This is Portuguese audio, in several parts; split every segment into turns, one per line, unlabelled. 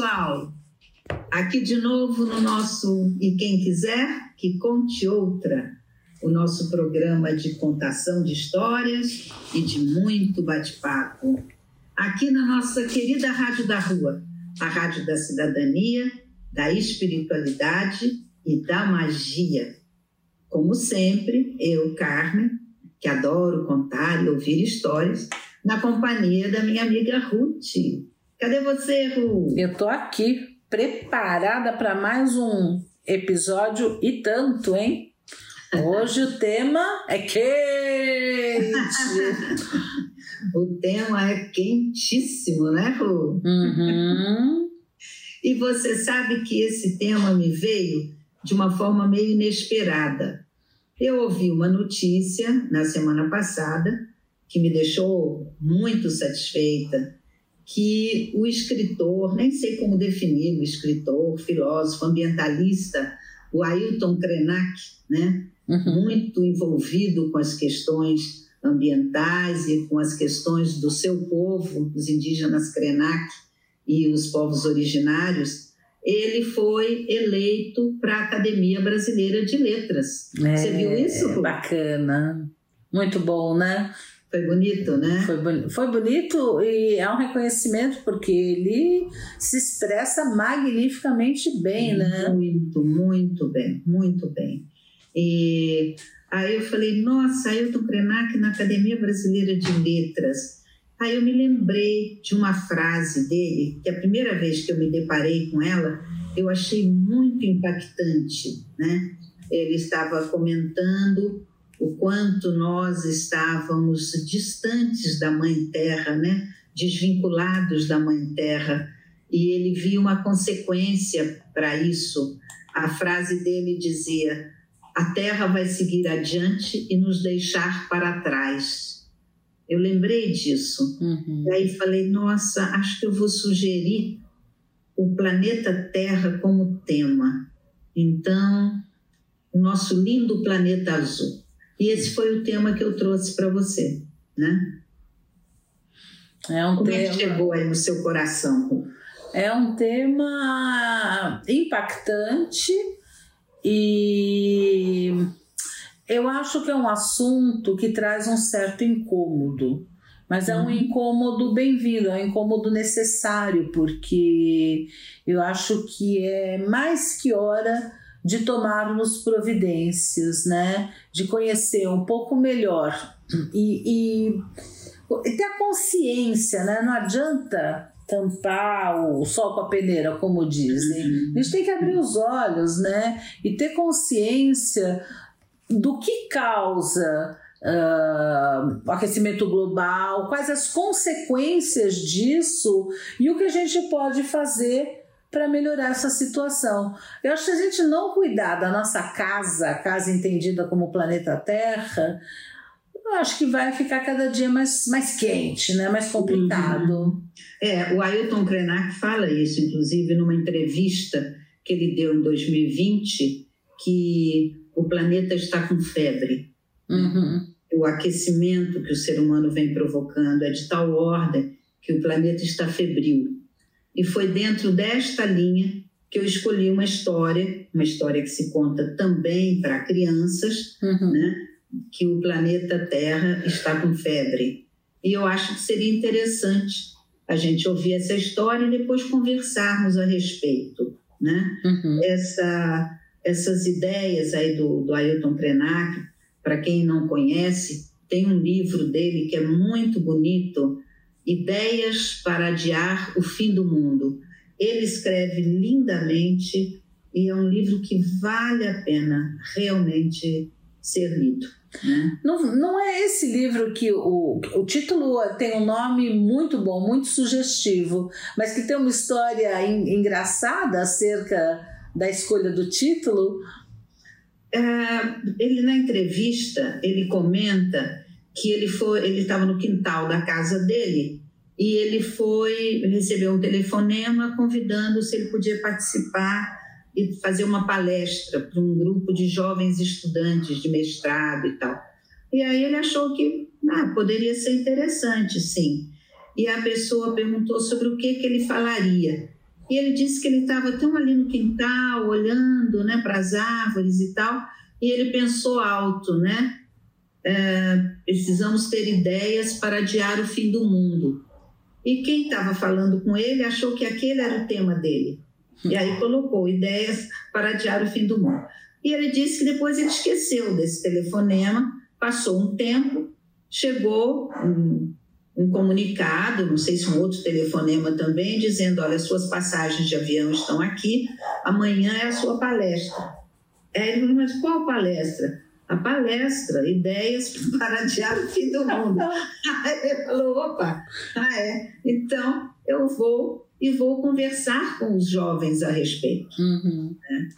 Pessoal! Aqui de novo no nosso E Quem Quiser que Conte Outra, o nosso programa de contação de histórias e de muito bate-papo. Aqui na nossa querida Rádio da Rua, a Rádio da Cidadania, da Espiritualidade e da Magia. Como sempre, eu, Carmen, que adoro contar e ouvir histórias, na companhia da minha amiga Ruth. Cadê você, Ruth?
Eu tô aqui preparada para mais um episódio e tanto, hein? Hoje o tema é quente.
o tema é quentíssimo, né, Ru?
Uhum.
E você sabe que esse tema me veio de uma forma meio inesperada. Eu ouvi uma notícia na semana passada que me deixou muito satisfeita que o escritor, nem sei como definir o escritor, filósofo, ambientalista, o Ailton Krenak, né? Uhum. muito envolvido com as questões ambientais e com as questões do seu povo, os indígenas Krenak e os povos originários, ele foi eleito para a Academia Brasileira de Letras. É, Você viu isso?
Bacana. Muito bom, né?
Foi bonito, né?
Foi, foi bonito e é um reconhecimento porque ele se expressa magnificamente bem, né?
Muito, muito bem, muito bem. E aí eu falei, nossa, Ailton Krenak na Academia Brasileira de Letras. Aí eu me lembrei de uma frase dele, que a primeira vez que eu me deparei com ela, eu achei muito impactante, né? Ele estava comentando o quanto nós estávamos distantes da Mãe Terra, né? desvinculados da Mãe Terra, e ele via uma consequência para isso. A frase dele dizia: A Terra vai seguir adiante e nos deixar para trás. Eu lembrei disso.
Uhum.
E aí falei: Nossa, acho que eu vou sugerir o planeta Terra como tema. Então, o nosso lindo planeta azul. E esse foi o tema que eu trouxe para você, né?
É um
Como
tema...
é que chegou aí no seu coração?
É um tema impactante e eu acho que é um assunto que traz um certo incômodo, mas é um uhum. incômodo bem-vindo, é um incômodo necessário, porque eu acho que é mais que hora de tomarmos providências, né? De conhecer um pouco melhor e, e, e ter a consciência, né? Não adianta tampar o sol com a peneira, como dizem. A gente tem que abrir os olhos, né? E ter consciência do que causa uh, o aquecimento global, quais as consequências disso e o que a gente pode fazer para melhorar essa situação. Eu acho que se a gente não cuidar da nossa casa, casa entendida como planeta Terra, eu acho que vai ficar cada dia mais, mais quente, né? mais complicado. Uhum.
É, o Ailton Krenak fala isso, inclusive, numa entrevista que ele deu em 2020, que o planeta está com febre.
Uhum.
O aquecimento que o ser humano vem provocando é de tal ordem que o planeta está febril. E foi dentro desta linha que eu escolhi uma história, uma história que se conta também para crianças,
uhum.
né? que o planeta Terra está com febre. E eu acho que seria interessante a gente ouvir essa história e depois conversarmos a respeito. Né?
Uhum.
Essa, essas ideias aí do, do Ailton Krenak, para quem não conhece, tem um livro dele que é muito bonito, Ideias para Adiar o Fim do Mundo. Ele escreve lindamente e é um livro que vale a pena realmente ser lido.
Né? Não, não é esse livro que o, o título tem um nome muito bom, muito sugestivo, mas que tem uma história engraçada acerca da escolha do título?
É, ele na entrevista ele comenta que ele foi, ele estava no quintal da casa dele e ele foi recebeu um telefonema convidando se ele podia participar e fazer uma palestra para um grupo de jovens estudantes de mestrado e tal. E aí ele achou que ah, poderia ser interessante, sim. E a pessoa perguntou sobre o que, que ele falaria. E ele disse que ele estava tão ali no quintal, olhando né, para as árvores e tal, e ele pensou alto, né? É, precisamos ter ideias para adiar o fim do mundo. E quem estava falando com ele achou que aquele era o tema dele. E aí colocou ideias para adiar o fim do mundo. E ele disse que depois ele esqueceu desse telefonema, passou um tempo, chegou um, um comunicado, não sei se um outro telefonema também, dizendo: olha, suas passagens de avião estão aqui, amanhã é a sua palestra. Aí ele falou: mas qual palestra? A palestra, ideias para adiar o fim do mundo. Aí ele falou: opa, ah, é, então eu vou e vou conversar com os jovens a respeito. Uhum. Né?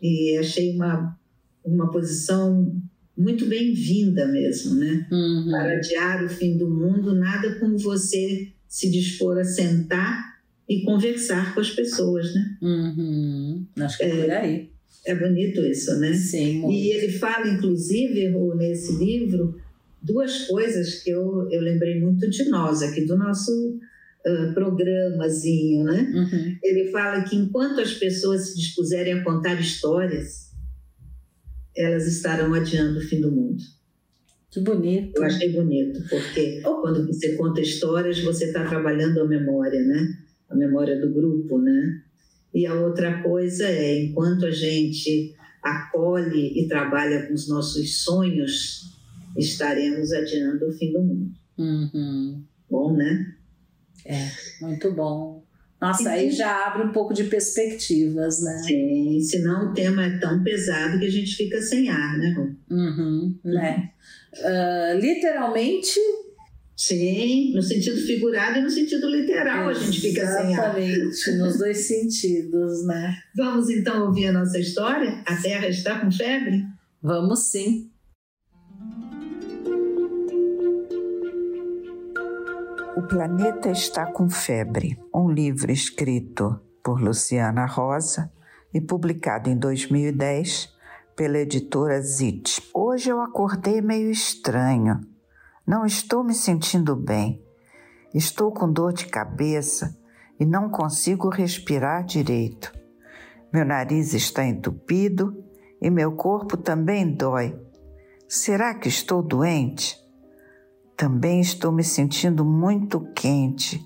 E achei uma, uma posição muito bem-vinda mesmo, né? Uhum. Para adiar o fim do mundo, nada como você se dispor a sentar e conversar com as pessoas, né?
Uhum. Acho que é, é por aí.
É bonito isso, né?
Sim. Muito.
E ele fala, inclusive, nesse livro, duas coisas que eu, eu lembrei muito de nós, aqui do nosso uh, programazinho, né? Uhum. Ele fala que enquanto as pessoas se dispuserem a contar histórias, elas estarão adiando o fim do mundo.
Que bonito.
Eu achei bonito, porque oh. quando você conta histórias, você está trabalhando a memória, né? A memória do grupo, né? E a outra coisa é, enquanto a gente acolhe e trabalha com os nossos sonhos, estaremos adiando o fim do mundo.
Uhum.
Bom, né?
É, muito bom. Nossa, aí já abre um pouco de perspectivas, né?
Sim, senão o tema é tão pesado que a gente fica sem ar, né, Rô?
Uhum, né? Uh, literalmente.
Sim, no sentido figurado e no sentido literal a gente fica sem ar.
Exatamente, nos dois sentidos, né?
Vamos então ouvir a nossa história? A Terra está com febre?
Vamos sim.
O Planeta Está com Febre, um livro escrito por Luciana Rosa e publicado em 2010 pela editora Zit. Hoje eu acordei meio estranho. Não estou me sentindo bem. Estou com dor de cabeça e não consigo respirar direito. Meu nariz está entupido e meu corpo também dói. Será que estou doente? Também estou me sentindo muito quente.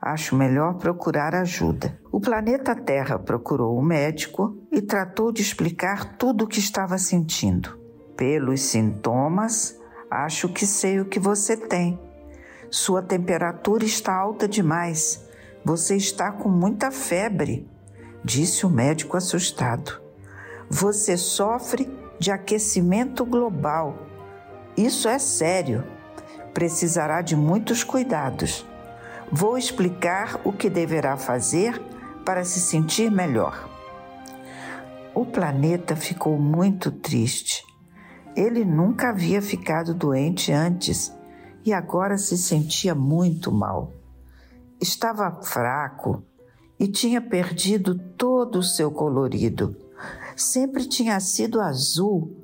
Acho melhor procurar ajuda. O planeta Terra procurou o um médico e tratou de explicar tudo o que estava sentindo. Pelos sintomas, acho que sei o que você tem. Sua temperatura está alta demais. Você está com muita febre, disse o médico assustado. Você sofre de aquecimento global. Isso é sério precisará de muitos cuidados. Vou explicar o que deverá fazer para se sentir melhor. O planeta ficou muito triste. Ele nunca havia ficado doente antes e agora se sentia muito mal. Estava fraco e tinha perdido todo o seu colorido. Sempre tinha sido azul,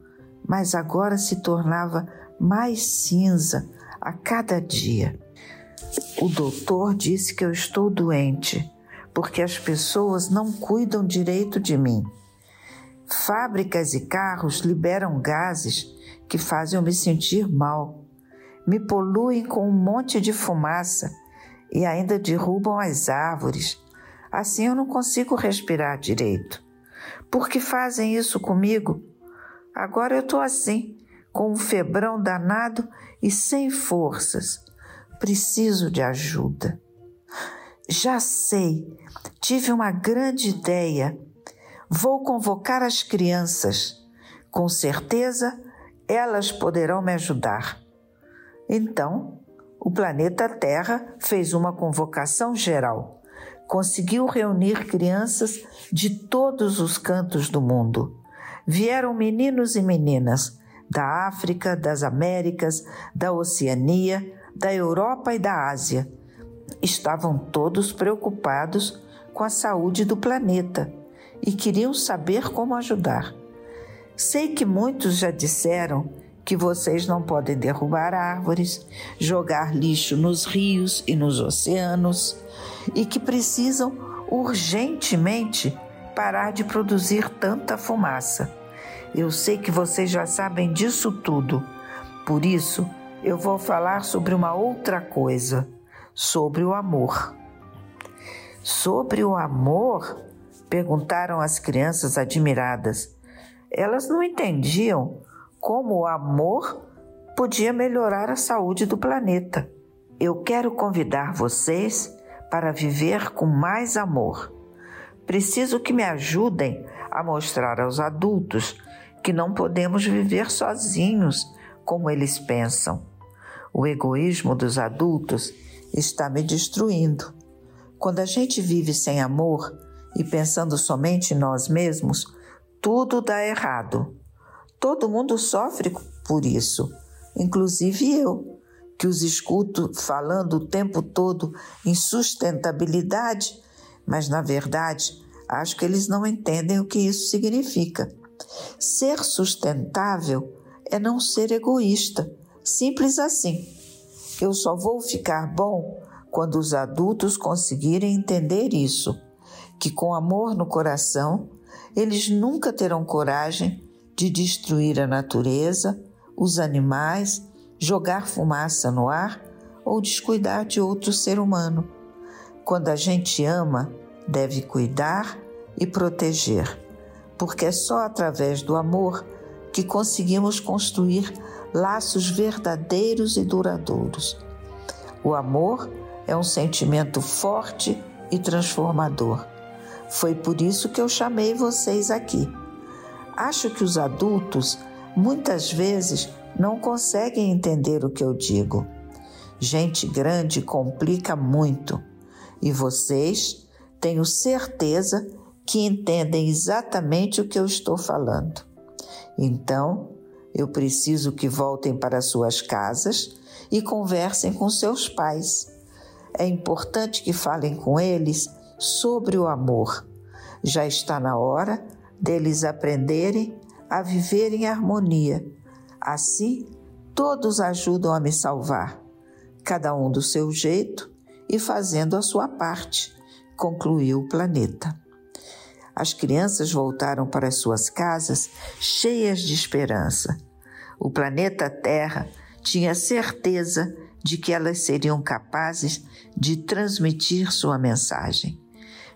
mas agora se tornava mais cinza, a cada dia. O doutor disse que eu estou doente porque as pessoas não cuidam direito de mim. Fábricas e carros liberam gases que fazem eu me sentir mal, me poluem com um monte de fumaça e ainda derrubam as árvores. Assim eu não consigo respirar direito. Por que fazem isso comigo? Agora eu estou assim, com um febrão danado e sem forças. Preciso de ajuda. Já sei, tive uma grande ideia. Vou convocar as crianças. Com certeza Elas poderão me ajudar. Então, o planeta Terra fez uma convocação geral. Conseguiu reunir crianças de todos os cantos do mundo. Vieram meninos e meninas da África, das Américas, da Oceania, da Europa e da Ásia. Estavam todos preocupados com a saúde do planeta e queriam saber como ajudar. Sei que muitos já disseram que vocês não podem derrubar árvores, jogar lixo nos rios e nos oceanos e que precisam urgentemente parar de produzir tanta fumaça. Eu sei que vocês já sabem disso tudo, por isso eu vou falar sobre uma outra coisa, sobre o amor. Sobre o amor? Perguntaram as crianças admiradas. Elas não entendiam como o amor podia melhorar a saúde do planeta. Eu quero convidar vocês para viver com mais amor. Preciso que me ajudem a mostrar aos adultos que não podemos viver sozinhos como eles pensam. O egoísmo dos adultos está me destruindo. Quando a gente vive sem amor e pensando somente em nós mesmos, tudo dá errado. Todo mundo sofre por isso, inclusive eu, que os escuto falando o tempo todo em sustentabilidade, mas na verdade acho que eles não entendem o que isso significa. Ser sustentável é não ser egoísta, simples assim. Eu só vou ficar bom quando os adultos conseguirem entender isso, que com amor no coração, eles nunca terão coragem de destruir a natureza, os animais, jogar fumaça no ar ou descuidar de outro ser humano. Quando a gente ama, deve cuidar e proteger, porque é só através do amor que conseguimos construir laços verdadeiros e duradouros. O amor é um sentimento forte e transformador. Foi por isso que eu chamei vocês aqui Acho que os adultos muitas vezes não conseguem entender o que eu digo. Gente grande complica muito e vocês tenho certeza que entendem exatamente o que eu estou falando. Então, eu preciso que voltem para suas casas e conversem com seus pais. É importante que falem com eles sobre o amor. Já está na hora deles aprenderem a viver em harmonia. Assim, todos ajudam a me salvar, cada um do seu jeito e fazendo a sua parte, concluiu o planeta. As crianças voltaram para suas casas cheias de esperança. O planeta Terra tinha certeza de que elas seriam capazes de transmitir sua mensagem.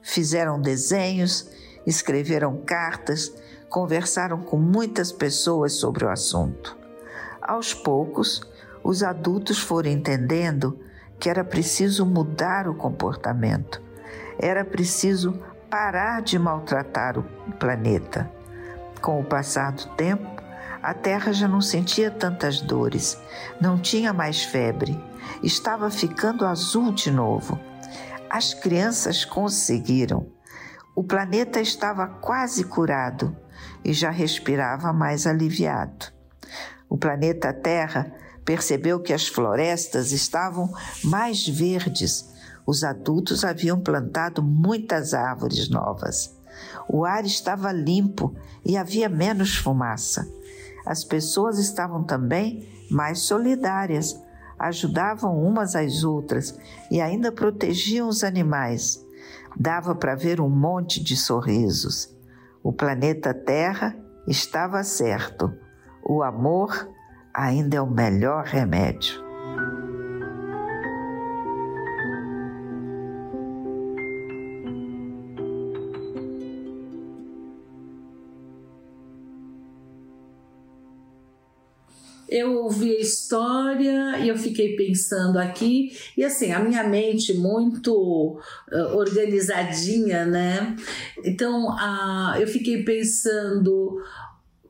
Fizeram desenhos escreveram cartas, conversaram com muitas pessoas sobre o assunto. Aos poucos, os adultos foram entendendo que era preciso mudar o comportamento, era preciso parar de maltratar o planeta. Com o passar do tempo, a terra já não sentia tantas dores, não tinha mais febre, estava ficando azul de novo. As crianças conseguiram. O planeta estava quase curado e já respirava mais aliviado. O planeta Terra percebeu que as florestas estavam mais verdes. Os adultos haviam plantado muitas árvores novas. O ar estava limpo e havia menos fumaça. As pessoas estavam também mais solidárias, ajudavam umas às outras e ainda protegiam os animais dava para ver um monte de sorrisos. O planeta Terra estava certo. O amor ainda é o melhor remédio.
Eu ouvi a história e eu fiquei pensando aqui, e assim, a minha mente muito uh, organizadinha, né? Então, uh, eu fiquei pensando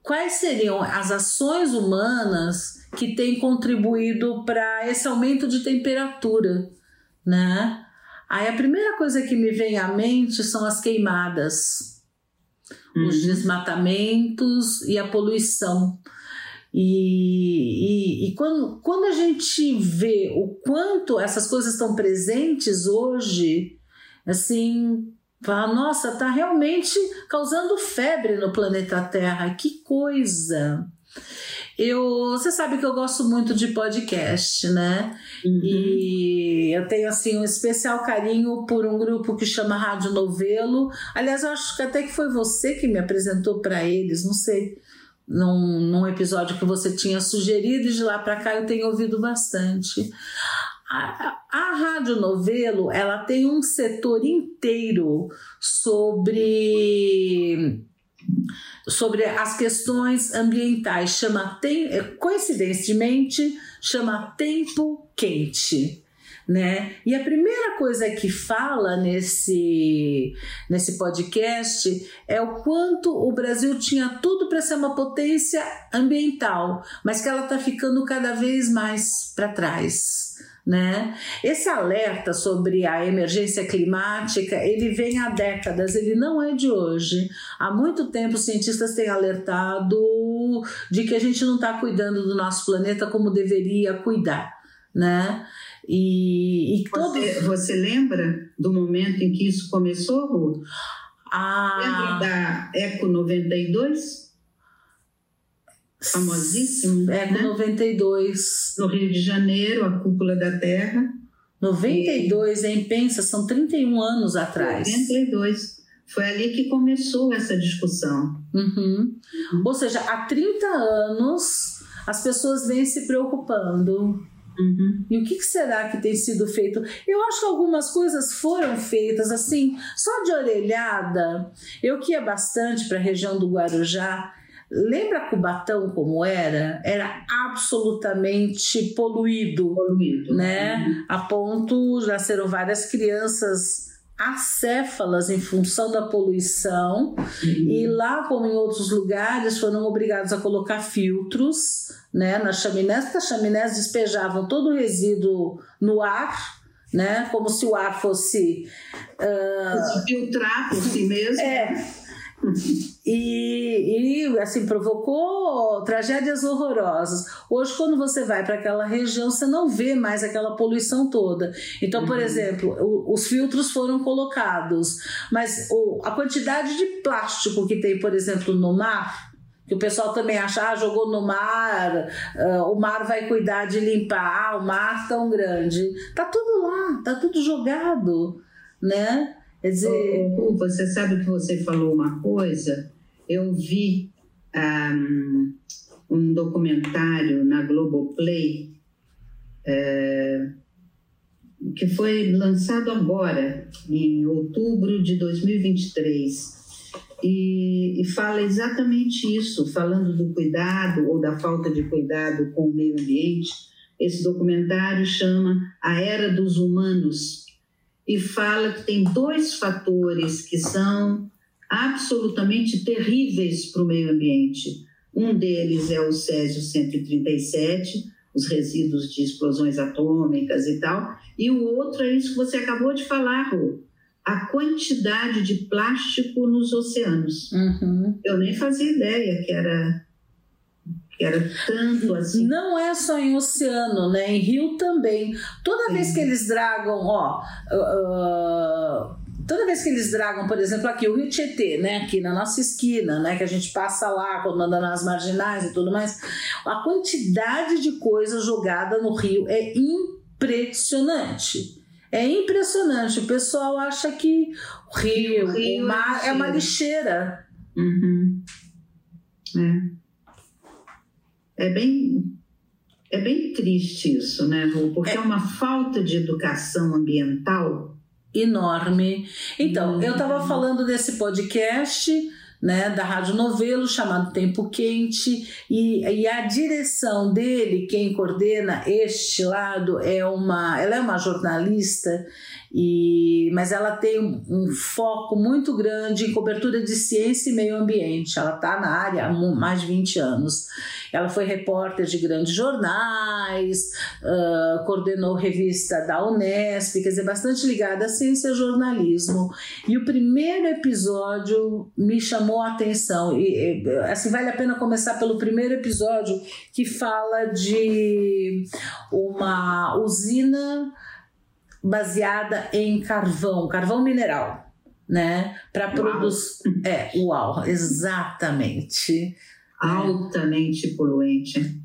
quais seriam as ações humanas que têm contribuído para esse aumento de temperatura, né? Aí a primeira coisa que me vem à mente são as queimadas, uhum. os desmatamentos e a poluição. E, e, e, quando, quando a gente vê o quanto essas coisas estão presentes hoje, assim, fala, nossa, tá realmente causando febre no planeta Terra, que coisa! Eu, você sabe que eu gosto muito de podcast, né? Uhum. E eu tenho assim um especial carinho por um grupo que chama Rádio Novelo. Aliás, eu acho que até que foi você que me apresentou para eles, não sei, num, num episódio que você tinha sugerido e de lá para cá eu tenho ouvido bastante. A, a Rádio Novelo, ela tem um setor inteiro sobre sobre as questões ambientais, chama tem, coincidentemente chama tempo quente. Né? E a primeira coisa que fala nesse, nesse podcast é o quanto o Brasil tinha tudo para ser uma potência ambiental, mas que ela está ficando cada vez mais para trás. Né? Esse alerta sobre a emergência climática, ele vem há décadas, ele não é de hoje. Há muito tempo cientistas têm alertado de que a gente não está cuidando do nosso planeta como deveria cuidar, né? E,
e todo... você, você lembra do momento em que isso começou, Ruth? Ah. Lembra da Eco 92? famosíssimo.
É, né? 92.
No Rio de Janeiro, a Cúpula da Terra.
92, e... hein? Pensa, são 31 anos atrás.
92. Foi ali que começou essa discussão.
Uhum. Uhum. Ou seja, há 30 anos as pessoas vêm se preocupando. Uhum. E o que, será que tem sido feito? Eu acho que algumas coisas foram feitas assim, só de orelhada. Eu que ia bastante para a região do Guarujá, Lembra Cubatão como era? Era absolutamente poluído,
poluído.
né? Uhum. A ponto já nasceram várias crianças acéfalas em função da poluição uhum. e lá como em outros lugares foram obrigados a colocar filtros né nas chaminés porque as chaminés despejavam todo o resíduo no ar né como se o ar fosse
uh... filtrar por si mesmo
é e, e assim provocou tragédias horrorosas. Hoje, quando você vai para aquela região, você não vê mais aquela poluição toda. Então, uhum. por exemplo, o, os filtros foram colocados, mas o, a quantidade de plástico que tem, por exemplo, no mar, que o pessoal também acha, ah, jogou no mar, uh, o mar vai cuidar de limpar, ah, o mar tão grande. Tá tudo lá, tá tudo jogado, né?
Quer dizer. Oh, você sabe que você falou uma coisa? Eu vi um, um documentário na Globoplay é, que foi lançado agora, em outubro de 2023. E, e, fala exatamente isso, falando do cuidado ou da falta de cuidado com o meio ambiente. Esse documentário chama A Era dos Humanos e fala que tem dois fatores que são absolutamente terríveis para o meio ambiente. Um deles é o Césio 137, os resíduos de explosões atômicas e tal, e o outro é isso que você acabou de falar, Rô, a quantidade de plástico nos oceanos. Uhum. Eu nem fazia ideia que era que era tanto assim.
Não é só em oceano, né? Em rio também. Toda vez que eles dragam, ó. Uh, toda vez que eles dragam, por exemplo, aqui o Rio Tietê, né, aqui na nossa esquina, né, que a gente passa lá quando anda nas marginais e tudo mais, a quantidade de coisa jogada no rio é impressionante. É impressionante. O pessoal acha que o rio, o, rio o mar é, é uma lixeira.
Uhum. É. É bem, é bem triste isso, né, Ru? Porque é, é uma falta de educação ambiental
enorme. Então, eu estava falando desse podcast né, da Rádio Novelo, chamado Tempo Quente, e, e, a direção dele, quem coordena este lado, é uma, ela é uma jornalista e, mas ela tem um, foco muito grande em cobertura de ciência e meio ambiente. Ela está na área há mais de 20 anos. Ela foi repórter de grandes jornais, uh, coordenou revista da Unesp, quer dizer, bastante ligada à ciência e jornalismo. E o primeiro episódio me chamou a atenção. E, assim, vale a pena começar pelo primeiro episódio que fala de uma usina baseada em carvão, carvão mineral, né? Para produzir. É, uau, exatamente.
Altamente poluente.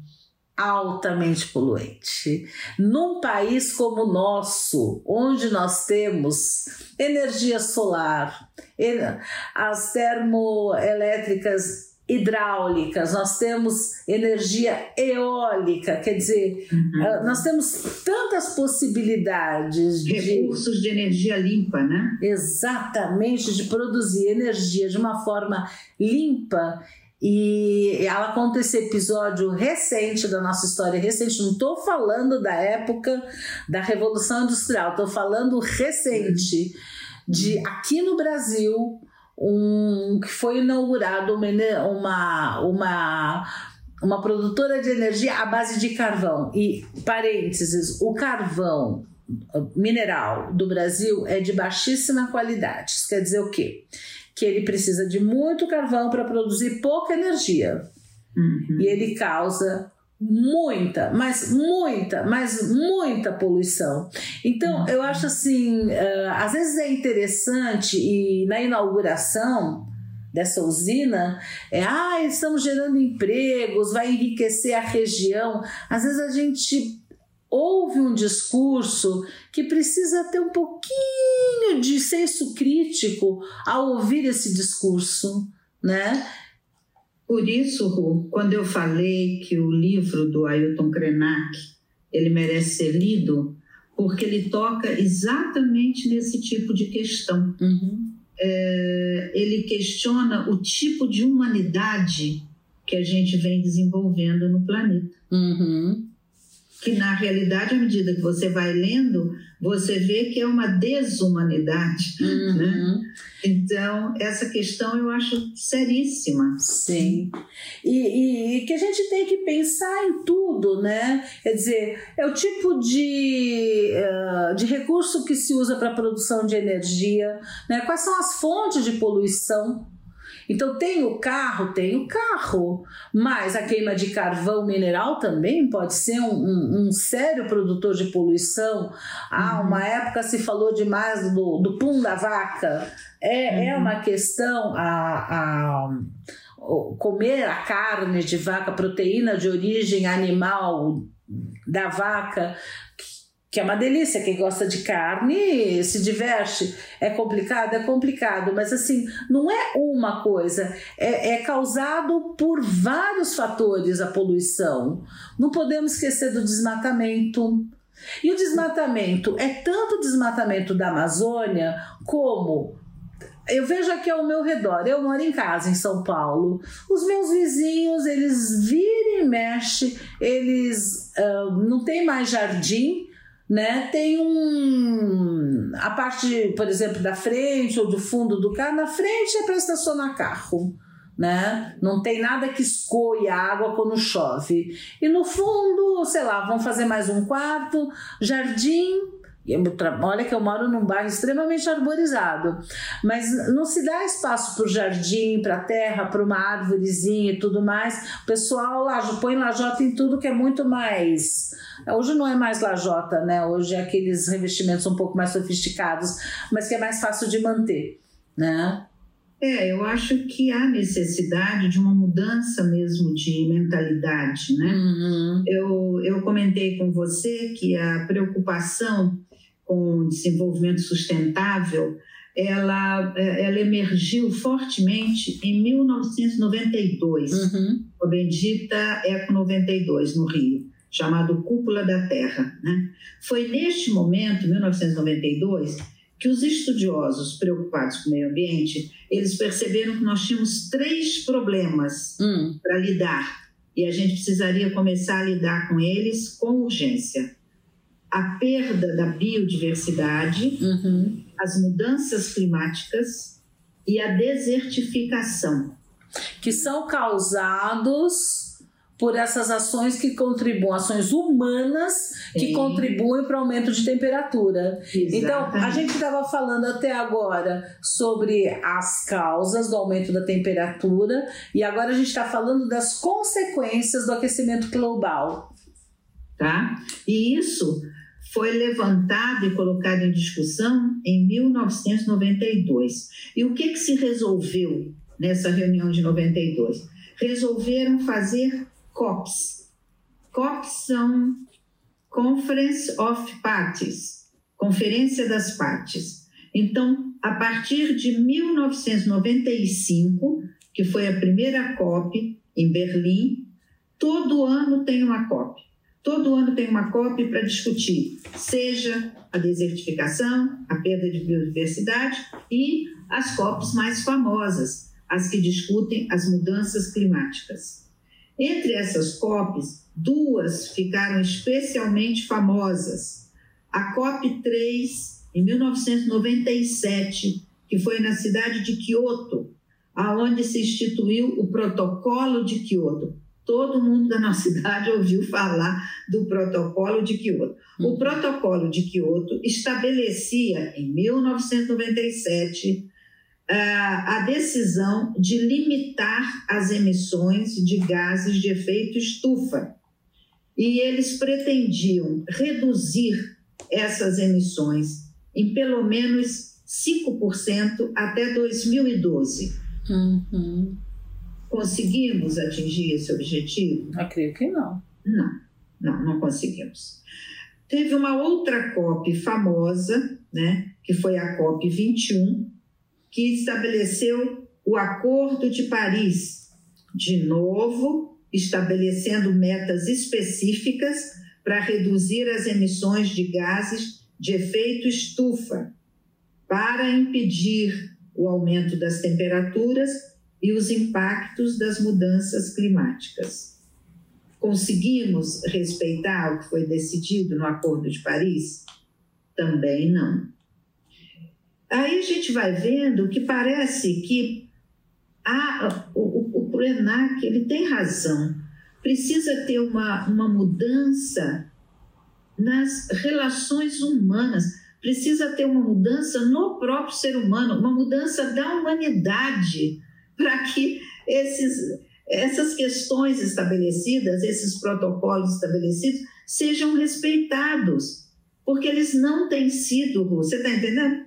Altamente poluente. Num país como o nosso, onde nós temos energia solar, as termoelétricas hidráulicas, nós temos energia eólica, quer dizer, uhum. Ah, nós temos tantas possibilidades
recursos de, de energia limpa, né?
Exatamente, de produzir energia de uma forma limpa e ela conta esse episódio recente da nossa história recente. Não estou falando da época da Revolução Industrial, estou falando recente de aqui no Brasil um, que foi inaugurado uma, uma, uma, uma produtora de energia à base de carvão. E, parênteses, o carvão mineral do Brasil é de baixíssima qualidade. Isso quer dizer o quê? Que ele precisa de muito carvão para produzir pouca energia. Uhum. E ele causa muita, mas muita, mas muita poluição. Então, eu acho assim, uh, às vezes é interessante e na inauguração dessa usina, é, ah, estamos gerando empregos, vai enriquecer a região. Às vezes a gente ouve um discurso que precisa ter um pouquinho de senso crítico ao ouvir esse discurso, né?
Por isso, Ru, quando eu falei que o livro do Ailton Krenak ele merece ser lido, porque ele toca exatamente nesse tipo de questão. Uhum. É, ele questiona o tipo de humanidade que a gente vem desenvolvendo no planeta. Uhum. Que, na realidade, à medida que você vai lendo, você vê que é uma desumanidade. Uhum. Né? Então, essa questão eu acho seríssima.
Sim. E, e, que a gente tem que pensar em tudo, né? Quer dizer, é o tipo de, uh, de recurso que se usa para a produção de energia, né? quais são as fontes de poluição então, tem o carro, tem o carro, mas a queima de carvão mineral também pode ser um, um, um sério produtor de poluição. Ah, uhum. uma época se falou demais do, do pum da vaca. É, é uhum. é uma questão. A, a, comer a carne de vaca, proteína de origem animal da vaca, que é uma delícia. Quem gosta de carne se diverte. É complicado? É complicado, mas assim, não é uma coisa, é, é causado por vários fatores a poluição. Não podemos esquecer do desmatamento. E o desmatamento é tanto desmatamento da Amazônia como eu vejo aqui ao meu redor, eu moro em casa em São Paulo. Os meus vizinhos, eles viram e mexem, eles uh, não tem mais jardim, né? Tem um a parte, por exemplo, da frente ou do fundo do carro, na frente é para estacionar carro, né? Não tem nada que escoe a água quando chove. E no fundo, sei lá, vão fazer mais um quarto, jardim, Olha que eu moro num bairro extremamente arborizado, mas não se dá espaço para o jardim, para a terra, para uma árvorezinha e tudo mais. O pessoal lá põe lajota em tudo que é muito mais. Hoje não é mais lajota, né? Hoje é aqueles revestimentos um pouco mais sofisticados, mas que é mais fácil de manter, né?
É, eu acho que há necessidade de uma mudança mesmo de mentalidade, né? Uhum. Eu, eu comentei com você que a preocupação com desenvolvimento sustentável, ela, ela emergiu fortemente em 1992, uhum. a bendita Eco 92, no Rio, chamado Cúpula da Terra. Né? Foi neste momento, 1992, que os estudiosos preocupados com o meio ambiente, eles perceberam que nós tínhamos três problemas
Hum,
para lidar e a gente precisaria começar a lidar com eles com urgência. A perda da biodiversidade,
uhum.
as mudanças climáticas e a desertificação.
Que são causados por essas ações que contribuem, ações humanas que
Sim.
contribuem para o aumento de temperatura. Então, a
Exatamente.
gente estava falando até agora sobre as causas do aumento da temperatura e agora a gente está falando das consequências do aquecimento global.
tá? E isso foi levantado e colocado em discussão em 1992. E o que, que se resolveu nessa reunião de 92? Resolveram fazer COPs. COPs são Conference of Parties, Conferência das Partes. Então, a partir de 1995, que foi a primeira COP em Berlim, todo ano tem uma COP. Todo ano tem uma COP para discutir, seja a desertificação, a perda de biodiversidade e as COPs mais famosas, as que discutem as mudanças climáticas. Entre essas COPs, duas ficaram especialmente famosas. A COP 3, em 1997, que foi na cidade de Kyoto, aonde se instituiu o Protocolo de Kyoto. Todo mundo da nossa cidade ouviu falar do Protocolo de Kyoto. O Protocolo de Kyoto estabelecia, em 1997, ah, a decisão de limitar as emissões de gases de efeito estufa. E eles pretendiam reduzir essas emissões em pelo menos 5% até 2012.
Uhum.
Conseguimos atingir esse objetivo?
Eu creio que não.
Não, não, não conseguimos. Teve uma outra COP famosa, né, que foi a COP 21, que estabeleceu o Acordo de Paris, de novo, estabelecendo metas específicas para reduzir as emissões de gases de efeito estufa, para impedir o aumento das temperaturas e os impactos das mudanças climáticas. Conseguimos respeitar o que foi decidido no Acordo de Paris? Também não. Aí a gente vai vendo que parece que a, o, o, ele tem razão. Precisa ter uma, uma mudança nas relações humanas, precisa ter uma mudança no próprio ser humano, uma mudança da humanidade, para que esses, essas questões estabelecidas, esses protocolos estabelecidos, sejam respeitados, porque eles não têm sido, você está entendendo?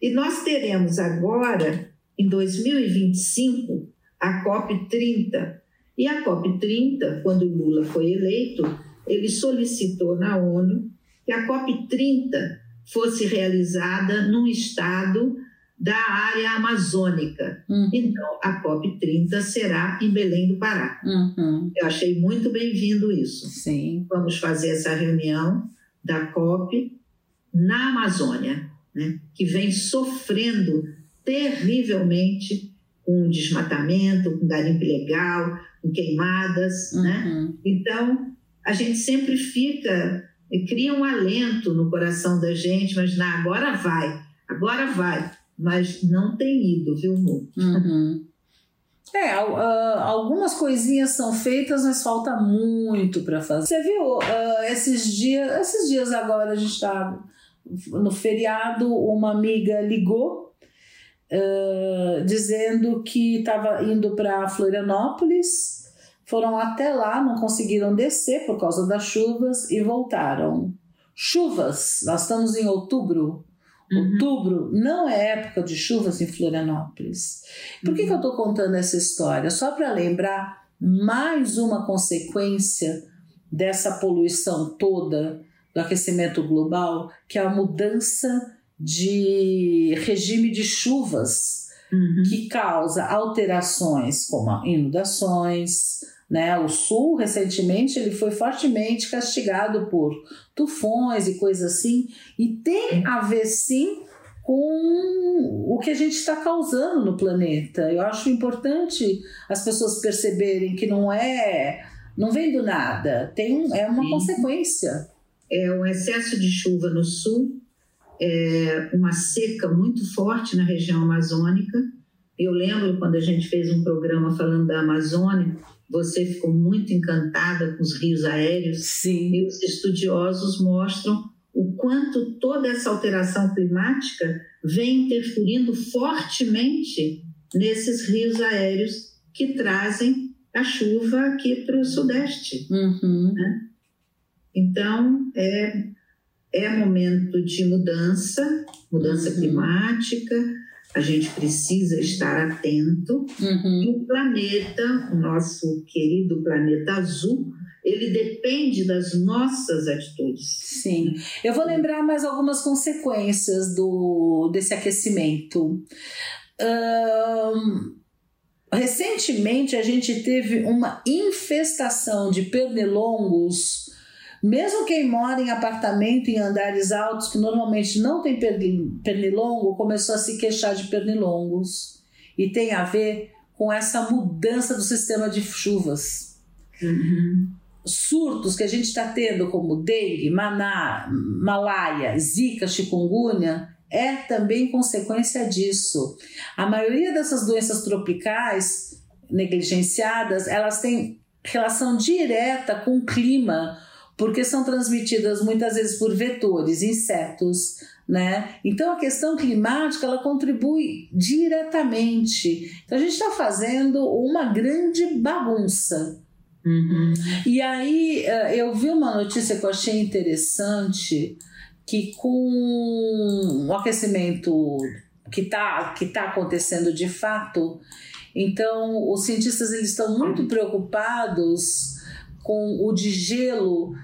E nós teremos agora, em 2025, a COP30. E a COP30, quando Lula foi eleito, ele solicitou na ONU que a COP30 fosse realizada num estado da área amazônica.
Uhum.
Então, a COP30 será em Belém do Pará.
Uhum.
Eu achei muito bem-vindo isso.
Sim.
Vamos fazer essa reunião da COP na Amazônia, né, que vem sofrendo terrivelmente com desmatamento, com garimpo ilegal, com queimadas, né?
Uhum.
Então, a gente sempre fica, cria um alento no coração da gente, mas não, agora vai, agora vai. Mas não tem ido, viu, Mu?
Uhum. É, ah, algumas coisinhas são feitas, mas falta muito para fazer. Você viu, ah, esses dias, esses dias agora a gente está no feriado, uma amiga ligou ah, dizendo que estava indo para Florianópolis, foram até lá, não conseguiram descer por causa das chuvas e voltaram. Chuvas, nós estamos em outubro.
Uhum.
Outubro não é época de chuvas em Florianópolis. Por que, que eu estou contando essa história? Só para lembrar mais uma consequência dessa poluição toda do aquecimento global, que é a mudança de regime de chuvas
Uhum.
que causa alterações como inundações, né? O sul recentemente ele foi fortemente castigado por tufões e coisas assim, e tem a ver sim com o que a gente está causando no planeta. Eu acho importante as pessoas perceberem que não é, não vem do nada, tem é uma Sim. consequência.
É o excesso de chuva no sul, é uma seca muito forte na região amazônica. Eu lembro quando a gente fez um programa falando da Amazônia, você ficou muito encantada com os rios aéreos.
Sim.
E os estudiosos mostram o quanto toda essa alteração climática vem interferindo fortemente nesses rios aéreos que trazem a chuva aqui para o Sudeste.
Uhum. Né?
Então, é, é momento de mudança, mudança uhum. climática, a gente precisa estar atento.
Uhum.
E o planeta, o nosso querido planeta azul, ele depende das nossas atitudes.
Sim. Eu vou lembrar mais algumas consequências do, desse aquecimento. Um, recentemente a gente teve uma infestação de pernilongos. Mesmo quem mora em apartamento em andares altos, que normalmente não tem pernilongo, começou a se queixar de pernilongos. E tem a ver com essa mudança do sistema de chuvas.
Uhum
surtos que a gente está tendo, como dengue, maná, malaia, zika, chikungunya, é também consequência disso. A maioria dessas doenças tropicais negligenciadas, elas têm relação direta com o clima, porque são transmitidas muitas vezes por vetores, insetos, né? Então a questão climática ela contribui diretamente. Então a gente está fazendo uma grande bagunça
Uhum.
E aí eh, eu vi uma notícia que eu achei interessante que com o aquecimento que está que tá acontecendo de fato, então os cientistas eles estão muito preocupados com o degelo uh,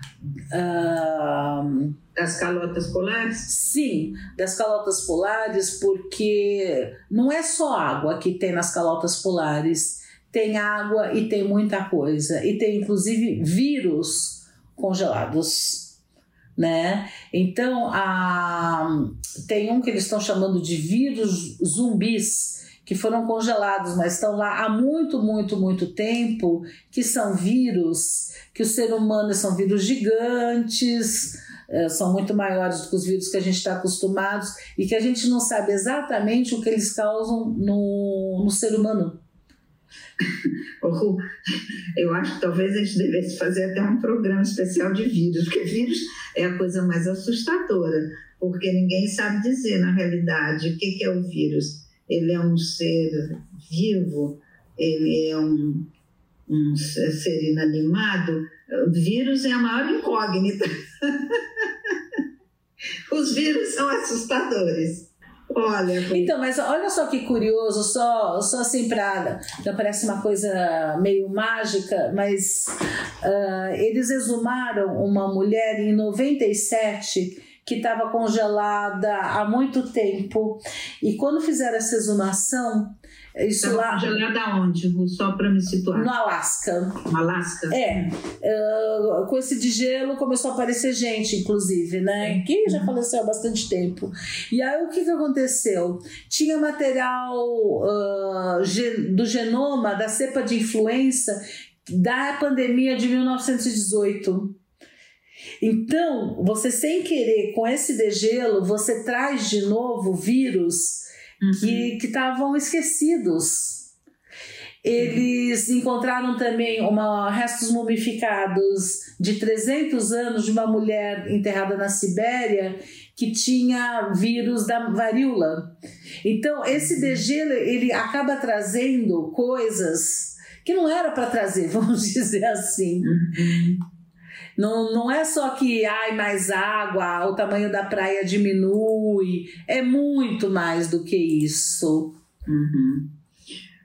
das calotas polares?
Sim, das calotas polares, porque não é só água que tem nas calotas polares tem água e tem muita coisa. E tem inclusive vírus congelados. Né? Então, a, tem um que eles estão chamando de vírus zumbis, que foram congelados, mas estão lá há muito, muito, muito tempo, que são vírus, que o ser humano são vírus gigantes, é, são muito maiores do que os vírus que a gente está acostumado e que a gente não sabe exatamente o que eles causam no, no ser humano.
Eu acho que talvez a gente devesse fazer até um programa especial de vírus, porque vírus é a coisa mais assustadora, porque ninguém sabe dizer na realidade o que é o vírus. Ele é um ser vivo, ele é um, um ser inanimado. O vírus é a maior incógnita. Os vírus são assustadores. Olha.
Então, mas olha só que curioso, só, só assim para. Não parece uma coisa meio mágica, mas uh, eles exumaram uma mulher em 97 que estava congelada há muito tempo. E quando fizeram essa exumação, isso
Tava
lá.
Congelada onde? Só para me situar.
No Alasca.
No Alasca?
É. Uh, com esse de gelo começou a aparecer gente, inclusive, né? Que já faleceu há bastante tempo. E aí o que, que aconteceu? Tinha material uh, do genoma da cepa de influenza da pandemia de 1918. Então, você sem querer, com esse degelo, você traz de novo vírus uhum. que estavam esquecidos. Eles encontraram também uma, restos mumificados de 300 anos de uma mulher enterrada na Sibéria que tinha vírus da varíola. Então, esse degelo ele acaba trazendo coisas que não era para trazer, vamos dizer assim. Não, não é só que ai mais água, o tamanho da praia diminui, é muito mais do que isso.
Uhum.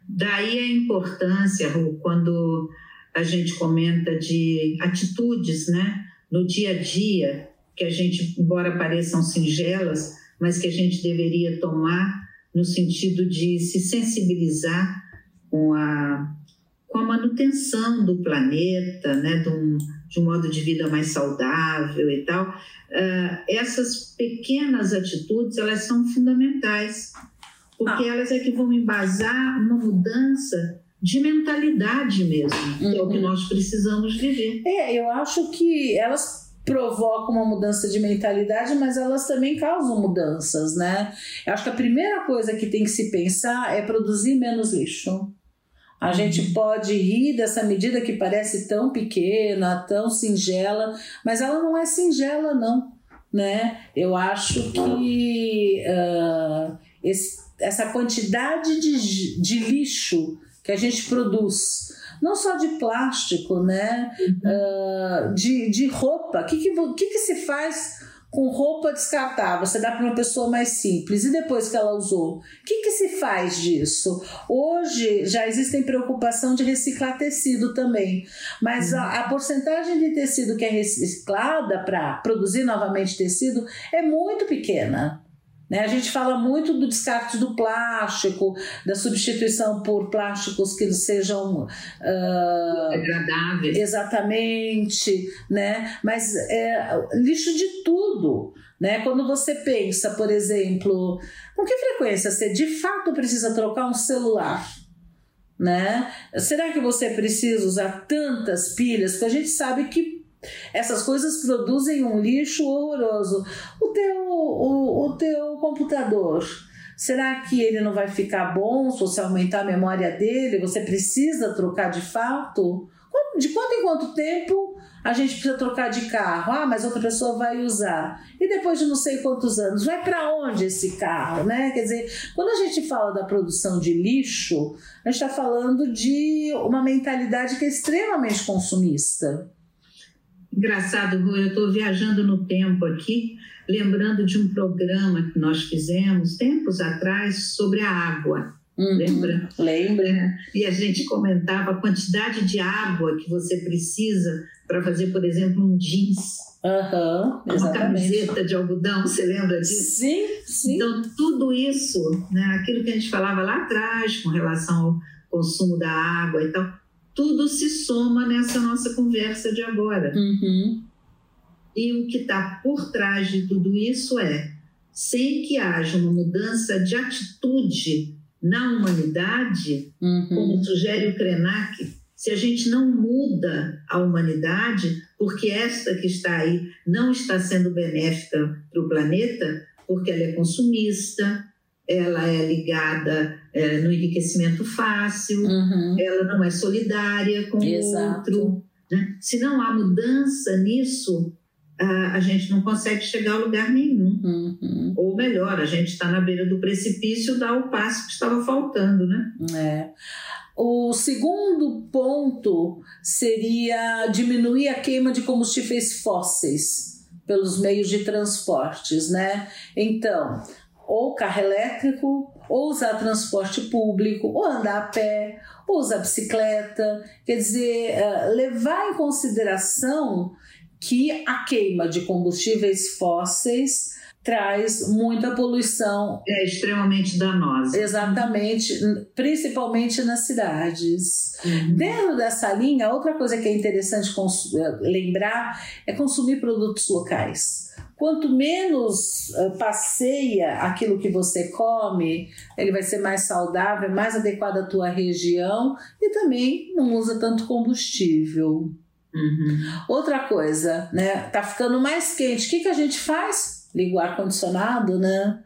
Daí a importância, Ru, quando a gente comenta de atitudes, né, no dia a dia, que a gente, embora pareçam singelas, mas que a gente deveria tomar no sentido de se sensibilizar com a, com a manutenção do planeta, né, de um, de um modo de vida mais saudável e tal. Uh, essas pequenas atitudes elas são fundamentais porque ah. elas é que vão embasar uma mudança de mentalidade mesmo, uhum. que é o que uhum. nós precisamos viver.
É, eu acho que elas provocam uma mudança de mentalidade, mas elas também causam mudanças, né? Eu acho que a primeira coisa que tem que se pensar é produzir menos lixo. A gente uhum. pode rir dessa medida que parece tão pequena, tão singela, mas ela não é singela, não. Né? Eu acho que uh, esse, essa quantidade de, de lixo que a gente produz, não só de plástico, né? Uhum. Uh, de, de roupa. O que, que, que, que se faz com roupa descartável, você dá para uma pessoa mais simples e depois que ela usou, o que, que se faz disso? Hoje já existem preocupação de reciclar tecido também, mas a, a porcentagem de tecido que é reciclada para produzir novamente tecido é muito pequena. Né? A gente fala muito do descarte do plástico, da substituição por plásticos que sejam
uh, agradáveis.
Exatamente, né? mas é, lixo de tudo. Né? Quando você pensa, por exemplo, com que frequência você de fato precisa trocar um celular? Né? Será que você precisa usar tantas pilhas? Porque a gente sabe que essas coisas produzem um lixo horroroso. O teu, o, o teu computador, será que ele não vai ficar bom se você aumentar a memória dele? Você precisa trocar de fato? De quanto em quanto tempo a gente precisa trocar de carro? Ah, mas outra pessoa vai usar. E depois de não sei quantos anos, vai para onde esse carro, né? Quer dizer, quando a gente fala da produção de lixo, a gente está falando de uma mentalidade que é extremamente consumista.
Engraçado, Rui, eu estou viajando no tempo aqui, lembrando de um programa que nós fizemos tempos atrás sobre a água.
Uhum, lembra? Lembra. É,
e a gente comentava a quantidade de água que você precisa para fazer, por exemplo, um jeans.
Uhum,
uma camiseta de algodão, você lembra disso?
Sim, sim.
Então, tudo isso, né, aquilo que a gente falava lá atrás com relação ao consumo da água e tal, tudo se soma nessa nossa conversa de agora.
Uhum.
E o que está por trás de tudo isso é, sem que haja uma mudança de atitude na humanidade,
uhum.
como sugere o Krenak, se a gente não muda a humanidade, porque esta que está aí não está sendo benéfica para o planeta, porque ela é consumista, ela é ligada é, no enriquecimento fácil,
uhum.
ela não é solidária com Exato. o outro. Né? Se não há mudança nisso, a, a gente não consegue chegar a lugar nenhum.
Uhum.
Ou melhor, a gente está na beira do precipício, dá o passo que estava faltando. Né?
É. O segundo ponto seria diminuir a queima de combustíveis fósseis pelos meios de transportes, né? Então, ou carro elétrico, ou usar transporte público, ou andar a pé, ou usar bicicleta. Quer dizer, eh, levar em consideração que a queima de combustíveis fósseis traz muita poluição.
É extremamente danosa.
Exatamente, principalmente nas cidades. Uhum. Dentro dessa linha, outra coisa que é interessante eh, lembrar é consumir produtos locais. Quanto menos uh, passeia aquilo que você come, ele vai ser mais saudável, mais adequado à tua região e também não usa tanto combustível.
Uhum.
Outra coisa, né? Tá ficando mais quente. O que, que a gente faz? Liga o ar-condicionado, né?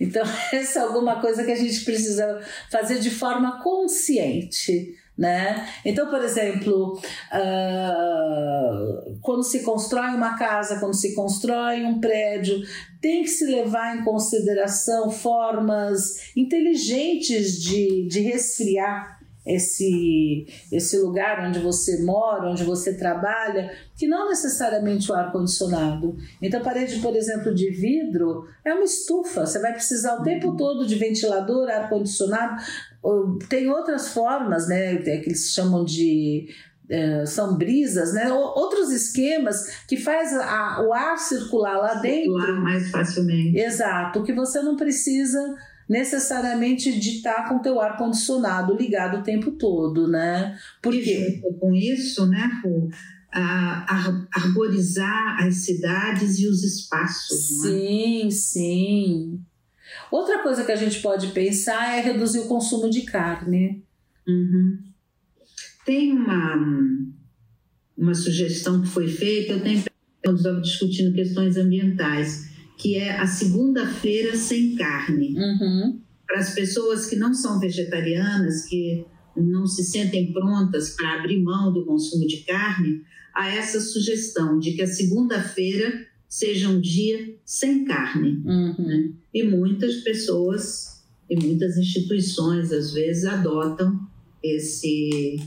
Então, essa é alguma coisa que a gente precisa fazer de forma consciente. Né? Então, por exemplo, uh, quando se constrói uma casa, quando se constrói um prédio, tem que se levar em consideração formas inteligentes de, de resfriar esse, esse lugar onde você mora, onde você trabalha, que não necessariamente o ar-condicionado. Então, a parede, por exemplo, de vidro é uma estufa, você vai precisar o tempo todo de ventilador, ar-condicionado. Tem outras formas, né, que eles chamam de é, são brisas, né? Outros esquemas que faz a, o ar circular lá dentro.
Circular mais facilmente.
Exato, que você não precisa necessariamente de estar com o teu ar condicionado ligado o tempo todo, né?
Porque com isso, né, Ru, arborizar as cidades e os espaços.
É? Sim, é? sim. Outra coisa que a gente pode pensar é reduzir o consumo de carne.
Uhum. Tem uma, uma sugestão que foi feita, eu tenho discutindo questões ambientais, que é a segunda-feira sem carne.
Uhum.
Para as pessoas que não são vegetarianas, que não se sentem prontas para abrir mão do consumo de carne, há essa sugestão de que a segunda-feira seja um dia sem carne.
Uhum. Né?
E muitas pessoas e muitas instituições, às vezes, adotam esse,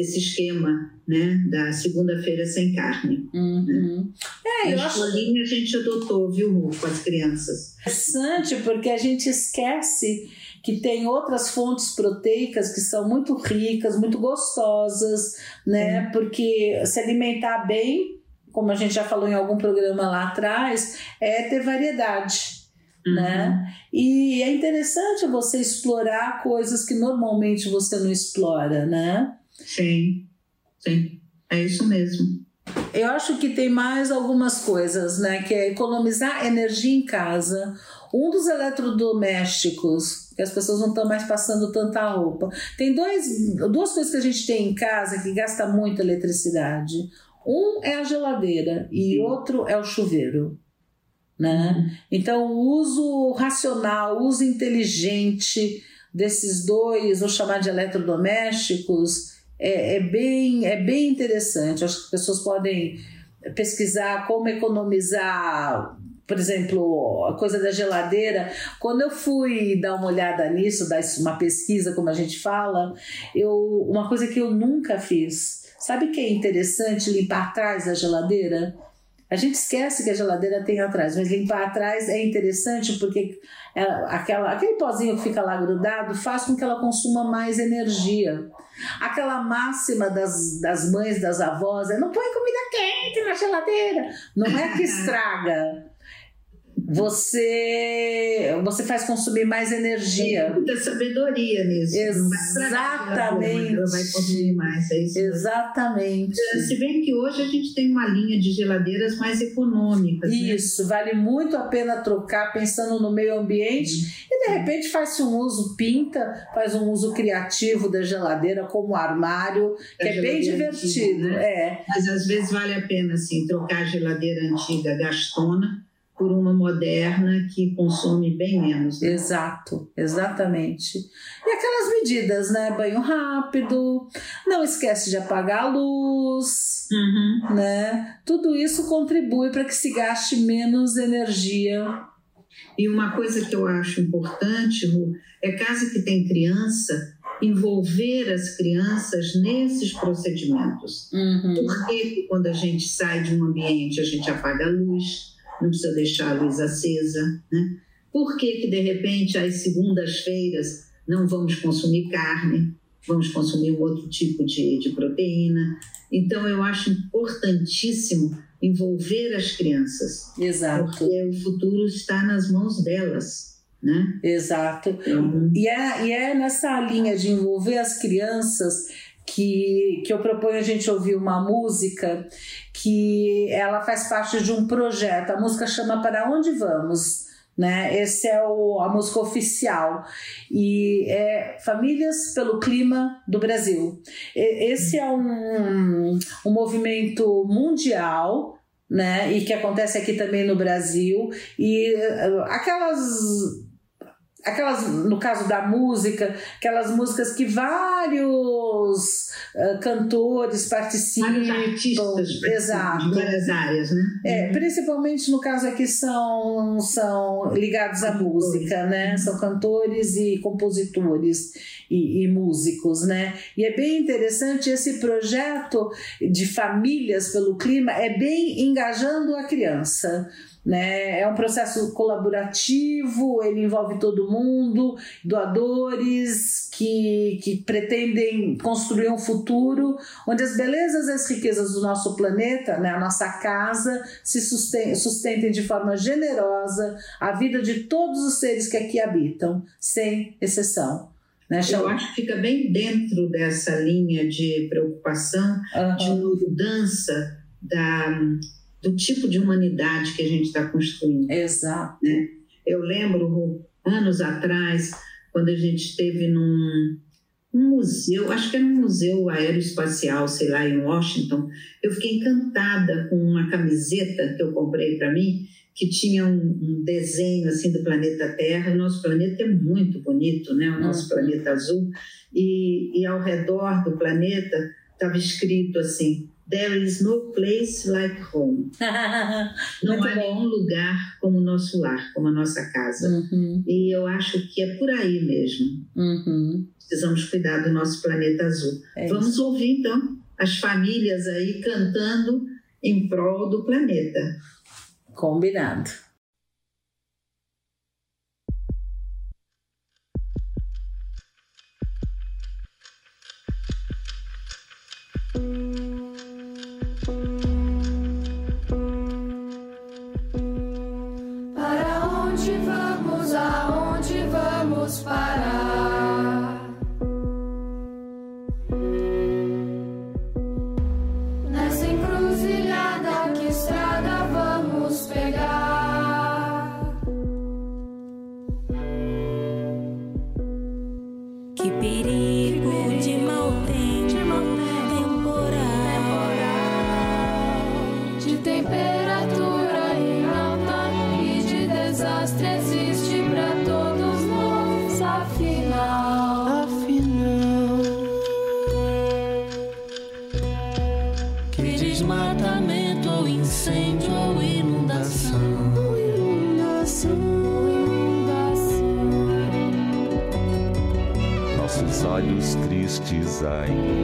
esse esquema né, da segunda-feira sem carne.
Uhum. Né?
É, eu acho... a gente adotou, viu, Ru, com as crianças.
Interessante, porque a gente esquece que tem outras fontes proteicas que são muito ricas, muito gostosas, né? Uhum. Porque se alimentar bem, como a gente já falou em algum programa lá atrás, é ter variedade. Uhum. Né? E é interessante você explorar coisas que normalmente você não explora, né?
Sim, sim, é isso mesmo.
Eu acho que tem mais algumas coisas, né? Que é economizar energia em casa. Um dos eletrodomésticos, que as pessoas não estão mais passando tanta roupa. Tem dois, duas coisas que a gente tem em casa que gasta muita eletricidade. Um é a geladeira e Sim. outro é o chuveiro. Né? Uhum. Então, o uso racional, o uso inteligente desses dois, vou chamar de eletrodomésticos, é, é, bem, é bem interessante. Acho que as pessoas podem pesquisar como economizar por exemplo, a coisa da geladeira, quando eu fui dar uma olhada nisso, dar uma pesquisa, como a gente fala, eu, uma coisa que eu nunca fiz. Sabe que é interessante limpar atrás da geladeira? A gente esquece que a geladeira tem atrás, mas limpar atrás é interessante porque ela, aquela, aquele pozinho que fica lá grudado faz com que ela consuma mais energia. Aquela máxima das, das mães, das avós é não põe comida quente na geladeira. Não é que estraga, você você faz consumir mais energia.
Tem muita sabedoria nisso.
Exatamente.
Ela vai consumir mais. É isso
Exatamente.
Se bem que hoje a gente tem uma linha de geladeiras mais econômicas.
Né? Isso, né? vale muito a pena trocar pensando no meio ambiente repente faz um uso, pinta, faz um uso criativo da geladeira como armário, que é bem divertido. Antiga, né? é.
Mas às vezes vale a pena assim, trocar a geladeira antiga gastona por uma moderna que consome bem menos.
Né? Exato, exatamente. E aquelas medidas, né? Banho rápido, não esquece de apagar a luz,
uhum.
né? Tudo isso contribui para que se gaste menos energia.
E uma coisa que eu acho importante, Ru, é caso que tem criança, envolver as crianças nesses procedimentos.
Uhum.
Porque quando a gente sai de um ambiente, a gente apaga a luz, não precisa deixar a luz acesa, né? Por que, que de repente, às segundas-feiras, não vamos consumir carne, vamos consumir um outro tipo de, de proteína? Então, eu acho importantíssimo envolver as crianças.
Exato.
Porque o futuro está nas mãos delas. Né?
Exato. Então, e, é, e é nessa linha de envolver as crianças que, que eu proponho a gente ouvir uma música que ela faz parte de um projeto. A música chama Para Onde Vamos? Né? Esse é o, a música oficial e é Famílias pelo Clima do Brasil. Esse é um, um movimento mundial né? E que acontece aqui também no Brasil. E uh, aquelas aquelas no caso da música aquelas músicas que vários uh, cantores participam.
Vários artistas exato de várias áreas né?
É uhum. principalmente no caso aqui são são ligados à música né? São cantores e compositores e, e músicos né? E é bem interessante esse projeto de famílias pelo clima é bem engajando a criança né? É um processo colaborativo, ele envolve todo mundo, doadores que, que pretendem construir um futuro onde as belezas e as riquezas do nosso planeta, né, a nossa casa, se sustentem, sustentem de forma generosa a vida de todos os seres que aqui habitam, sem exceção.
Né? Eu acho que fica bem dentro dessa linha de preocupação, uhum. de mudança da, do tipo de humanidade que a gente está construindo.
Exato.
Né? Eu lembro, anos atrás, quando a gente esteve num um museu, acho que era um museu aeroespacial, sei lá, em Washington. Eu fiquei encantada com uma camiseta que eu comprei para mim, que tinha um, um, desenho assim do planeta Terra. O nosso planeta é muito bonito, né? O nosso uhum. planeta azul. E, e ao redor do planeta estava escrito assim: There is no place like home. Não há nenhum lugar como o nosso lar, como a nossa casa. Uhum. E eu acho que é por aí mesmo. Uhum. Precisamos cuidar do nosso planeta azul. É Vamos ouvir então as famílias aí cantando em prol do planeta.
Combinado.
在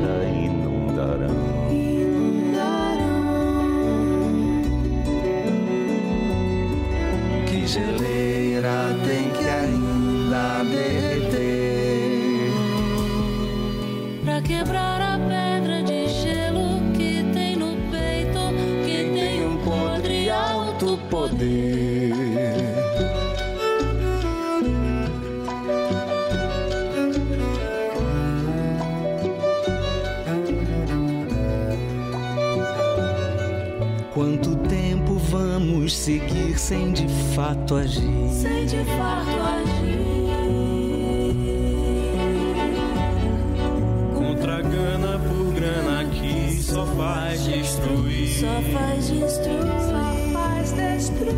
sem de fato agir.
Sem de fato agir.
Contra grana por grana que só faz destruir.
Só faz destruir. Só faz destruir.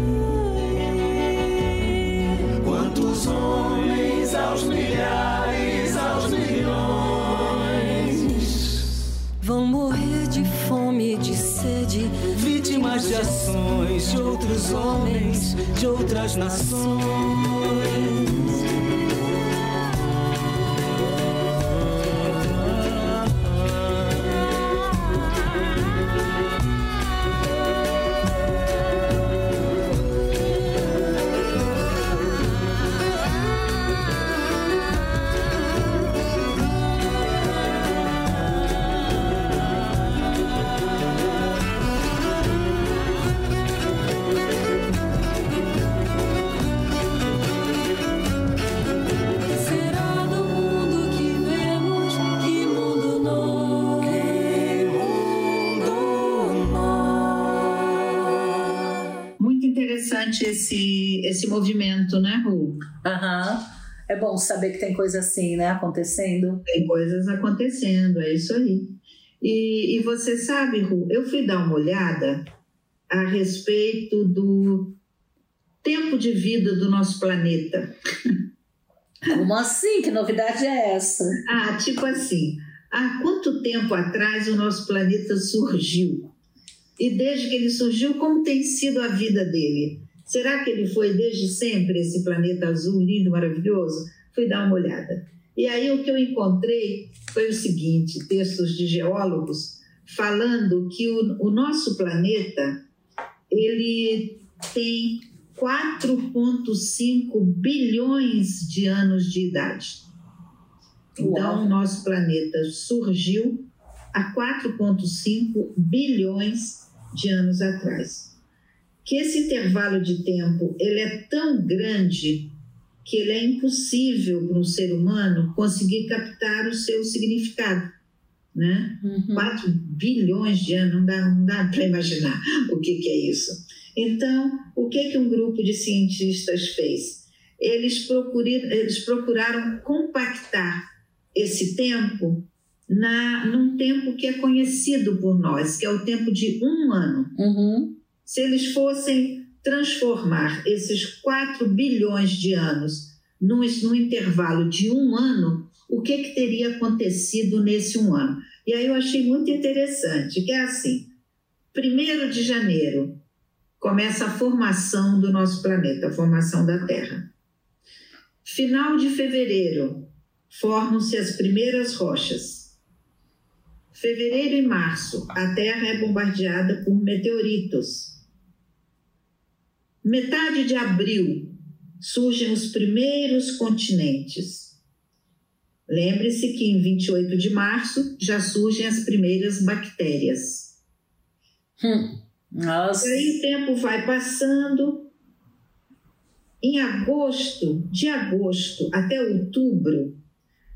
Quantos homens aos milhares, aos milhões
vão morrer de fome, de sede
vítimas de ações de outros homens, de outras nações.
Esse, esse movimento, né, Ru?
Aham. Uhum. É bom saber que tem coisa assim, né, acontecendo.
Tem coisas acontecendo, é isso aí. E, e você sabe, Ru, eu fui dar uma olhada a respeito do tempo de vida do nosso planeta.
Como assim? Que novidade é essa?
Ah, tipo assim, há quanto tempo atrás o nosso planeta surgiu? E desde que ele surgiu, como tem sido a vida dele? Será que ele foi desde sempre esse planeta azul lindo, maravilhoso? Fui dar uma olhada. E aí o que eu encontrei foi o seguinte: textos de geólogos falando que o, o nosso planeta ele tem 4,5 bilhões de anos de idade. Então, o nosso planeta surgiu há 4,5 bilhões de anos atrás que esse intervalo de tempo ele é tão grande que ele é impossível para um ser humano conseguir captar o seu significado. Né?
Uhum.
4 bilhões de anos, não dá, não dá para imaginar o que, que é isso. Então, o que, que um grupo de cientistas fez? Eles, procuraram, eles procuraram compactar esse tempo na, num tempo que é conhecido por nós, que é o tempo de um ano.
Uhum.
Se eles fossem transformar esses 4 bilhões de anos num, num intervalo de um ano, o que, que teria acontecido nesse um ano? E aí eu achei muito interessante, que é assim, 1 de janeiro começa a formação do nosso planeta, a formação da Terra. Final de fevereiro, formam-se as primeiras rochas. Fevereiro e março, a Terra é bombardeada por meteoritos. Metade de abril, surgem os primeiros continentes. Lembre-se que em 28 de março já surgem as primeiras bactérias.
Hum. Nossa.
E aí o tempo vai passando. Em agosto, de agosto até outubro,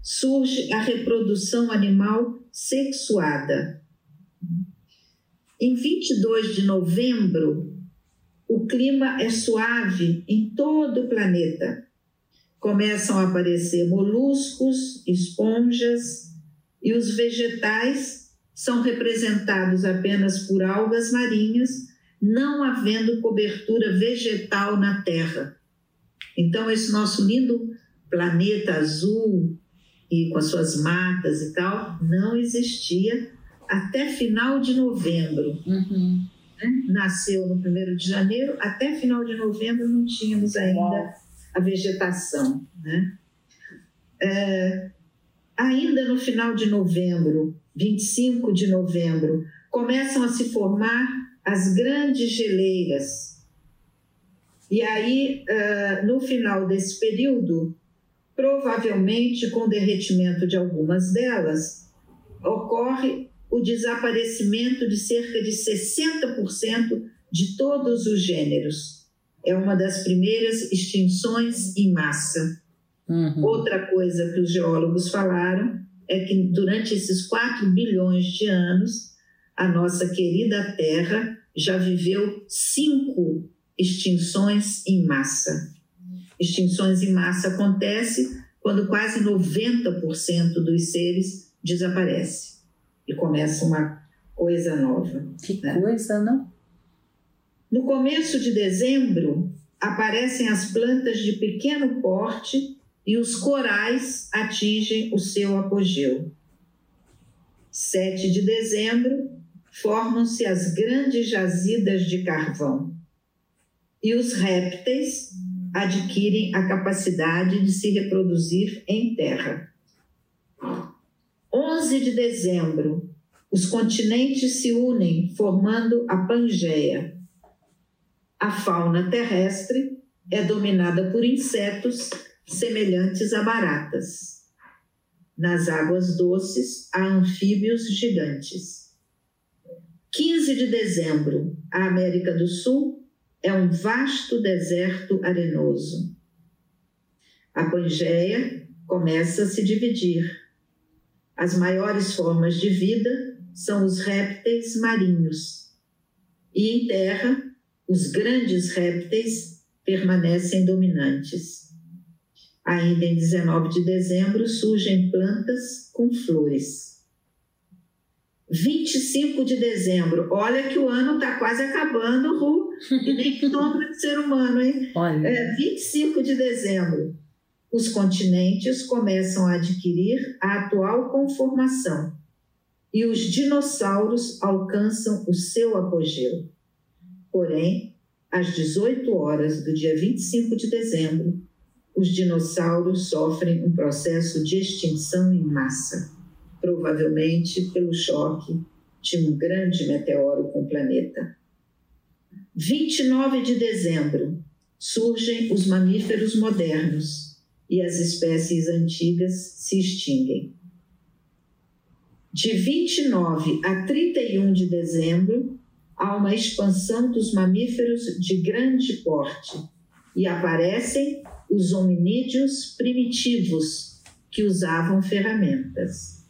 surge a reprodução animal sexuada. Em 22 de novembro, o clima é suave em todo o planeta. Começam a aparecer moluscos, esponjas e os vegetais são representados apenas por algas marinhas, não havendo cobertura vegetal na Terra. Então, esse nosso lindo planeta azul e com as suas matas e tal, não existia até final de novembro.
Uhum.
Né? Nasceu no 1 de janeiro, até final de novembro não tínhamos ainda a vegetação. Né? É, ainda no final de novembro, 25 de novembro, começam a se formar as grandes geleiras. E aí, uh, no final desse período, provavelmente com o derretimento de algumas delas, ocorre o desaparecimento de cerca de 60% de todos os gêneros. É uma das primeiras extinções em massa.
Uhum.
Outra coisa que os geólogos falaram é que durante esses 4 bilhões de anos, a nossa querida Terra já viveu cinco extinções em massa. Extinções em massa acontece quando quase 90% dos seres desaparece e começa uma coisa nova.
Que
né?
coisa, não?
No começo de dezembro, aparecem as plantas de pequeno porte e os corais atingem o seu apogeu. 7 de dezembro, formam-se as grandes jazidas de carvão. E os répteis adquirem a capacidade de se reproduzir em terra. 11 de dezembro, os continentes se unem, formando a Pangeia. A fauna terrestre é dominada por insetos semelhantes a baratas. Nas águas doces, há anfíbios gigantes. 15 de dezembro, a América do Sul é um vasto deserto arenoso. A Pangeia começa a se dividir. As maiores formas de vida são os répteis marinhos. E em terra, os grandes répteis permanecem dominantes. Ainda em 19 de dezembro surgem plantas com flores. 25 de dezembro, olha que o ano está quase acabando, Ru, e nem sombra de ser humano, hein?
Olha.
É, 25 de dezembro, os continentes começam a adquirir a atual conformação e os dinossauros alcançam o seu apogeu. Porém, às 18 horas do dia 25 de dezembro, os dinossauros sofrem um processo de extinção em massa, provavelmente pelo choque de um grande meteoro com o planeta. 29 de dezembro, surgem os mamíferos modernos e as espécies antigas se extinguem. De 29 a 31 de dezembro, há uma expansão dos mamíferos de grande porte e aparecem os hominídeos primitivos que usavam ferramentas.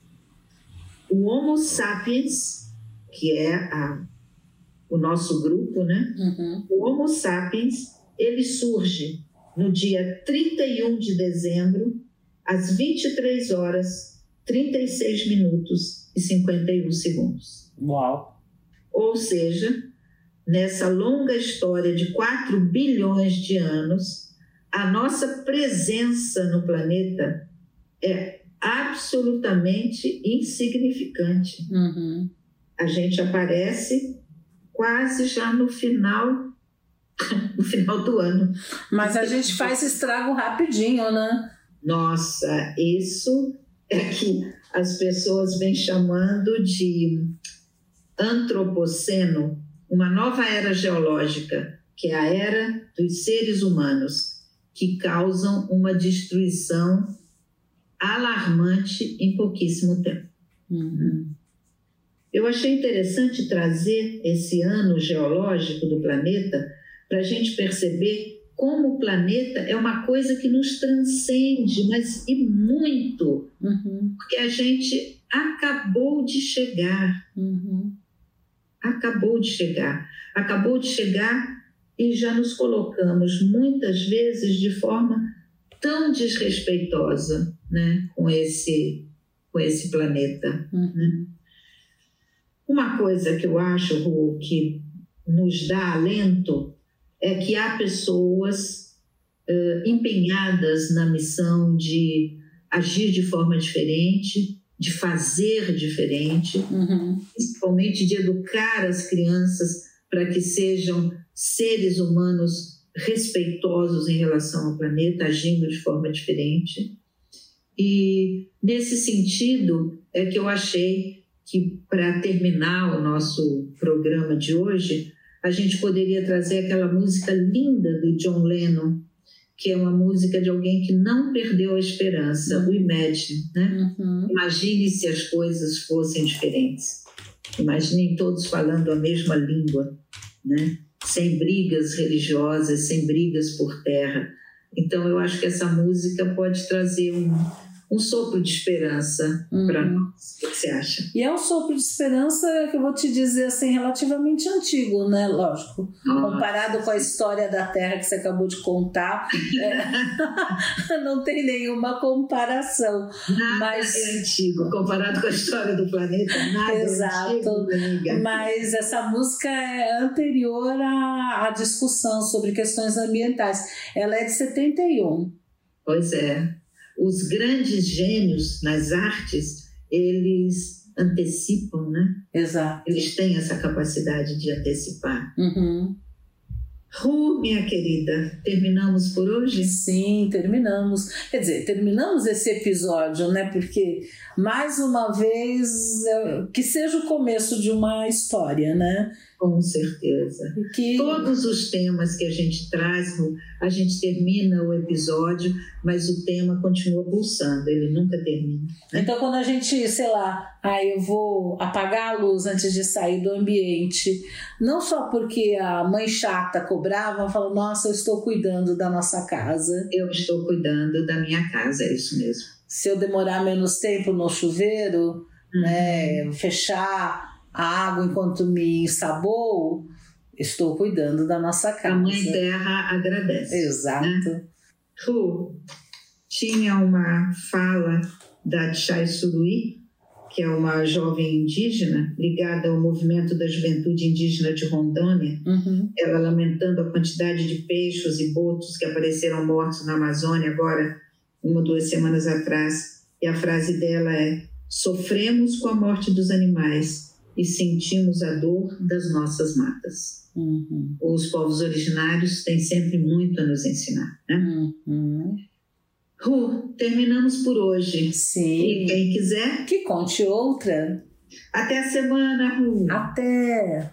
O Homo sapiens, que é a, o nosso grupo, né?
Uhum.
O Homo sapiens, ele surge no dia 31 de dezembro, às 23 horas, 36 minutos e 51 segundos.
Uau.
Ou seja, nessa longa história de 4 bilhões de anos, a nossa presença no planeta é absolutamente insignificante.
Uhum.
A gente aparece quase já no final no final do ano.
Mas a gente faz estrago rapidinho, né?
Nossa, isso é que as pessoas vêm chamando de antropoceno, uma nova era geológica, que é a era dos seres humanos, que causam uma destruição alarmante em pouquíssimo tempo.
Uhum.
Eu achei interessante trazer esse ano geológico do planeta para a gente perceber como o planeta é uma coisa que nos transcende, mas e muito,
Uhum.
porque a gente acabou de chegar,
Uhum.
acabou de chegar, acabou de chegar e já nos colocamos muitas vezes de forma tão desrespeitosa, né, com esse com esse planeta.
Uhum.
Uma coisa que eu acho, Ru, que nos dá alento é que há pessoas empenhadas na missão de agir de forma diferente, de fazer diferente,
Uhum.
principalmente de educar as crianças para que sejam seres humanos respeitosos em relação ao planeta, agindo de forma diferente. E nesse sentido é que eu achei que para terminar o nosso programa de hoje, a gente poderia trazer aquela música linda do John Lennon, que é uma música de alguém que não perdeu a esperança, o Imagine, né?
Uhum.
Imagine se as coisas fossem diferentes. Imaginem todos falando a mesma língua, né? sem brigas religiosas, sem brigas por terra. Então, eu acho que essa música pode trazer um, um sopro de esperança para
Uhum.
nós. O que você acha?
E é um sopro de esperança que eu vou te dizer assim, relativamente antigo, né? Lógico. Comparado com a história da Terra que você acabou de contar, é, não tem nenhuma comparação.
Nada
Mas-
é antigo. Comparado com a história do planeta, nada
Exato.
é antigo, amiga.
Mas essa música é anterior à, à discussão sobre questões ambientais. Ela é de 71.
Pois é. Os grandes gênios nas artes, eles antecipam, né?
Exato.
Eles têm essa capacidade de antecipar.
Uhum.
Ru, minha querida, terminamos por hoje?
Sim, terminamos. Quer dizer, terminamos esse episódio, né? Porque, mais uma vez, que seja o começo de uma história, né?
Com certeza.
Que...
Todos os temas que a gente traz, a gente termina o episódio, mas o tema continua pulsando, ele nunca termina.
Então, quando a gente, sei lá, ah, eu vou apagar a luz antes de sair do ambiente, não só porque a mãe chata cobrava, fala, nossa, eu estou cuidando da nossa casa.
Eu estou cuidando da minha casa, é isso mesmo.
Se eu demorar menos tempo no chuveiro, né, fechar a água enquanto me ensabou, estou cuidando da nossa
A
casa.
Mãe Terra agradece.
Exato.
Ru, tinha uma fala da Chai Surui, que é uma jovem indígena ligada ao movimento da juventude indígena de Rondônia,
Uhum.
ela lamentando a quantidade de peixes e botos que apareceram mortos na Amazônia agora, uma ou duas semanas atrás. E a frase dela é: Sofremos com a morte dos animais e sentimos a dor das nossas matas.
Uhum.
Os povos originários têm sempre muito a nos ensinar. Né?
Uhum.
Ru, terminamos por hoje. E
Sim.
quem quiser,
Que conte outra.
até a semana, Ru.
Até!